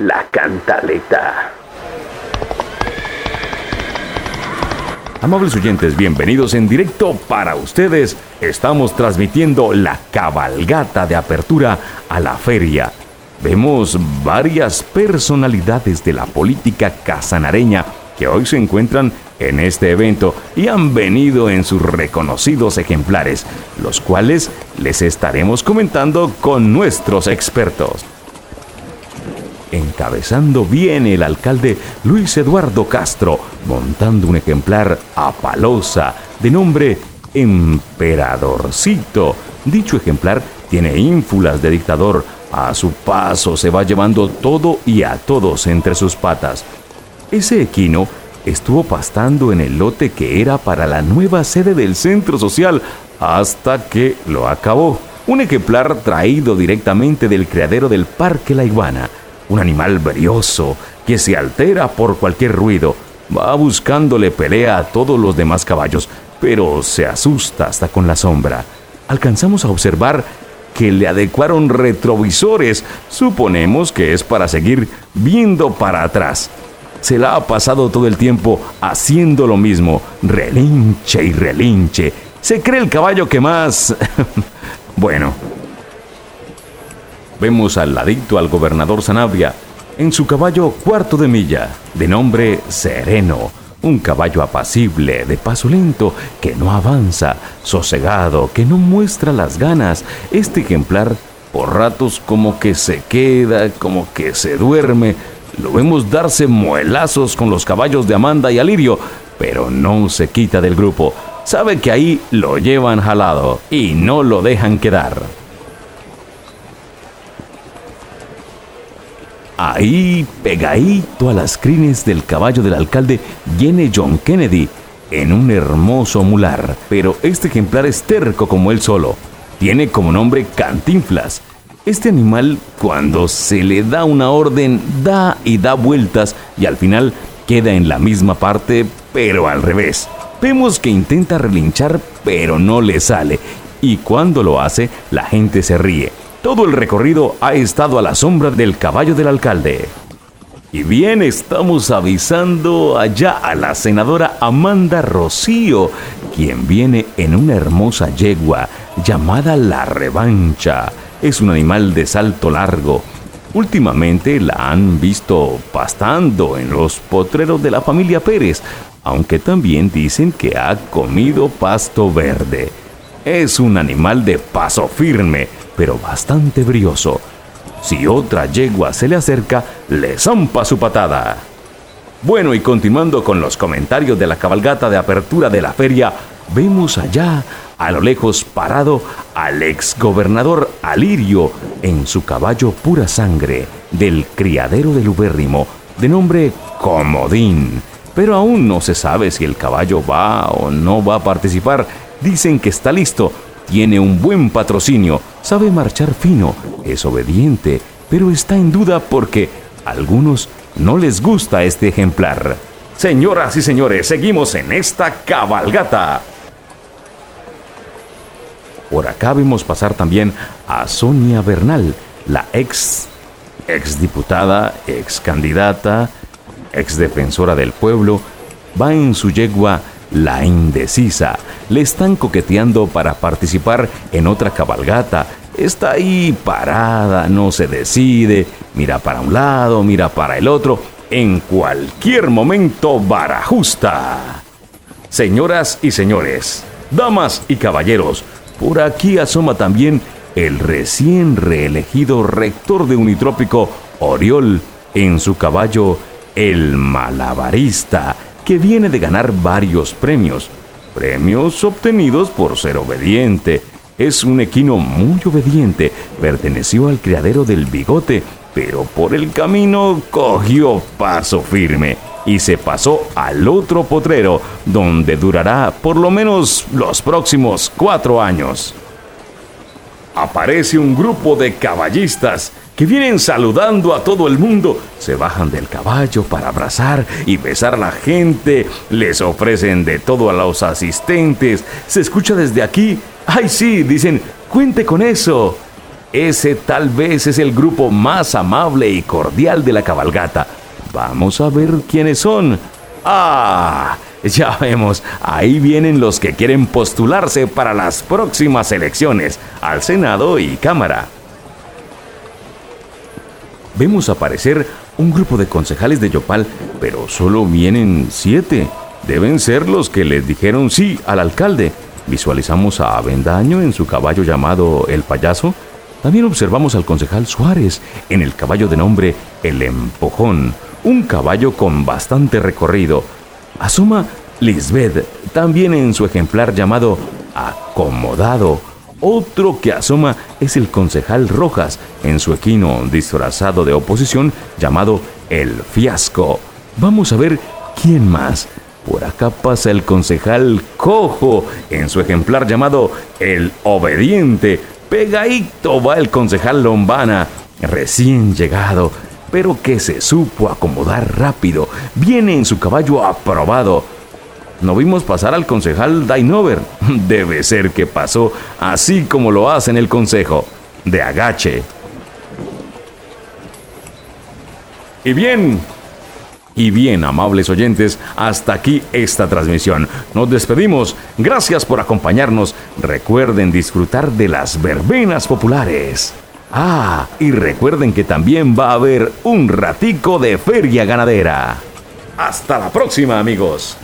la cantaleta. Amables oyentes, bienvenidos en directo para ustedes. Estamos transmitiendo la cabalgata de apertura a la feria. Vemos varias personalidades de la política casanareña que hoy se encuentran en este evento y han venido en sus reconocidos ejemplares, los cuales les estaremos comentando con nuestros expertos. Encabezando viene el alcalde Luis Eduardo Castro, montando un ejemplar a palosa de nombre Emperadorcito. Dicho ejemplar tiene ínfulas de dictador. A su paso se va llevando todo y a todos entre sus patas. Ese equino estuvo pastando en el lote que era para la nueva sede del centro social hasta que lo acabó. Un ejemplar traído directamente del criadero del Parque La Iguana un animal brioso que se altera por cualquier ruido. Va buscándole pelea a todos los demás caballos, pero se asusta hasta con la sombra. Alcanzamos a observar que le adecuaron retrovisores. Suponemos que es para seguir viendo para atrás. Se la ha pasado todo el tiempo haciendo lo mismo, relinche y relinche. Se cree el caballo que más... bueno, vemos al ladito al gobernador Sanabria en su caballo cuarto de milla, de nombre Sereno, un caballo apacible, de paso lento, que no avanza, sosegado, que no muestra las ganas. Este ejemplar, por ratos como que se queda, como que se duerme. Lo vemos darse muelazos con los caballos de Amanda y Alirio, pero no se quita del grupo. Sabe que ahí lo llevan jalado y no lo dejan quedar. Ahí, pegadito a las crines del caballo del alcalde, viene John Kennedy en un hermoso mular, pero este ejemplar es terco como él solo. Tiene como nombre Cantinflas. Este animal, cuando se le da una orden, da y da vueltas y al final queda en la misma parte, pero al revés. Vemos que intenta relinchar, pero no le sale. Y cuando lo hace, la gente se ríe. Todo el recorrido ha estado a la sombra del caballo del alcalde. Y bien, estamos avisando allá a la senadora Amanda Rocío, quien viene en una hermosa yegua llamada La Revancha. Es un animal de salto largo. Últimamente la han visto pastando en los potreros de la familia Pérez, aunque también dicen que ha comido pasto verde. Es un animal de paso firme, pero bastante brioso. Si otra yegua se le acerca, le zampa su patada. Bueno, y continuando con los comentarios de la cabalgata de apertura de la feria, vemos allá, a lo lejos parado, al ex gobernador Alirio en su caballo pura sangre del criadero del Ubérrimo, de nombre Comodín. Pero aún no se sabe si el caballo va o no va a participar. Dicen que está listo, tiene un buen patrocinio, sabe marchar fino, es obediente, pero está en duda porque a algunos no les gusta este ejemplar. Señoras y señores, seguimos en esta cabalgata. Por acá vemos pasar también a Sonia Bernal, la ex, ex diputada, ex candidata, ex defensora del pueblo, va en su yegua la indecisa. Le están coqueteando para participar en otra cabalgata. Está ahí parada, no se decide, mira para un lado, mira para el otro. En cualquier momento barajusta. Señoras y señores, damas y caballeros, por aquí asoma también el recién reelegido rector de Unitrópico, Oriol, en su caballo, el malabarista que viene de ganar varios premios, premios obtenidos por ser obediente. Es un equino muy obediente, perteneció al criadero del bigote, pero por el camino cogió paso firme y se pasó al otro potrero, donde durará por lo menos los próximos cuatro años. Aparece un grupo de caballistas que vienen saludando a todo el mundo. Se bajan del caballo para abrazar y besar a la gente. Les ofrecen de todo a los asistentes. Se escucha desde aquí. ¡Ay, sí! Dicen, cuente con eso. Ese tal vez es el grupo más amable y cordial de la cabalgata. Vamos a ver quiénes son. ¡Ah! Ya vemos, ahí vienen los que quieren postularse para las próximas elecciones al Senado y Cámara. Vemos aparecer un grupo de concejales de Yopal, pero solo vienen siete. Deben ser los que les dijeron sí al alcalde. Visualizamos a Avendaño en su caballo llamado El Payaso. También observamos al concejal Suárez en el caballo de nombre El Empujón, un caballo con bastante recorrido. Asoma Lisbeth, también en su ejemplar llamado Acomodado. Otro que asoma es el concejal Rojas, en su equino disfrazado de oposición llamado El Fiasco. Vamos a ver quién más. Por acá pasa el concejal Cojo, en su ejemplar llamado El Obediente. Pegadito va el concejal Lombana, recién llegado, pero que se supo acomodar rápido. Viene en su caballo aprobado. No vimos pasar al concejal Dainover. Debe ser que pasó así como lo hace en el consejo, de agache. Y bien, y bien, amables oyentes, hasta aquí esta transmisión. Nos despedimos. Gracias por acompañarnos. Recuerden disfrutar de las verbenas populares. Ah, y recuerden que también va a haber un ratico de feria ganadera. Hasta la próxima, amigos.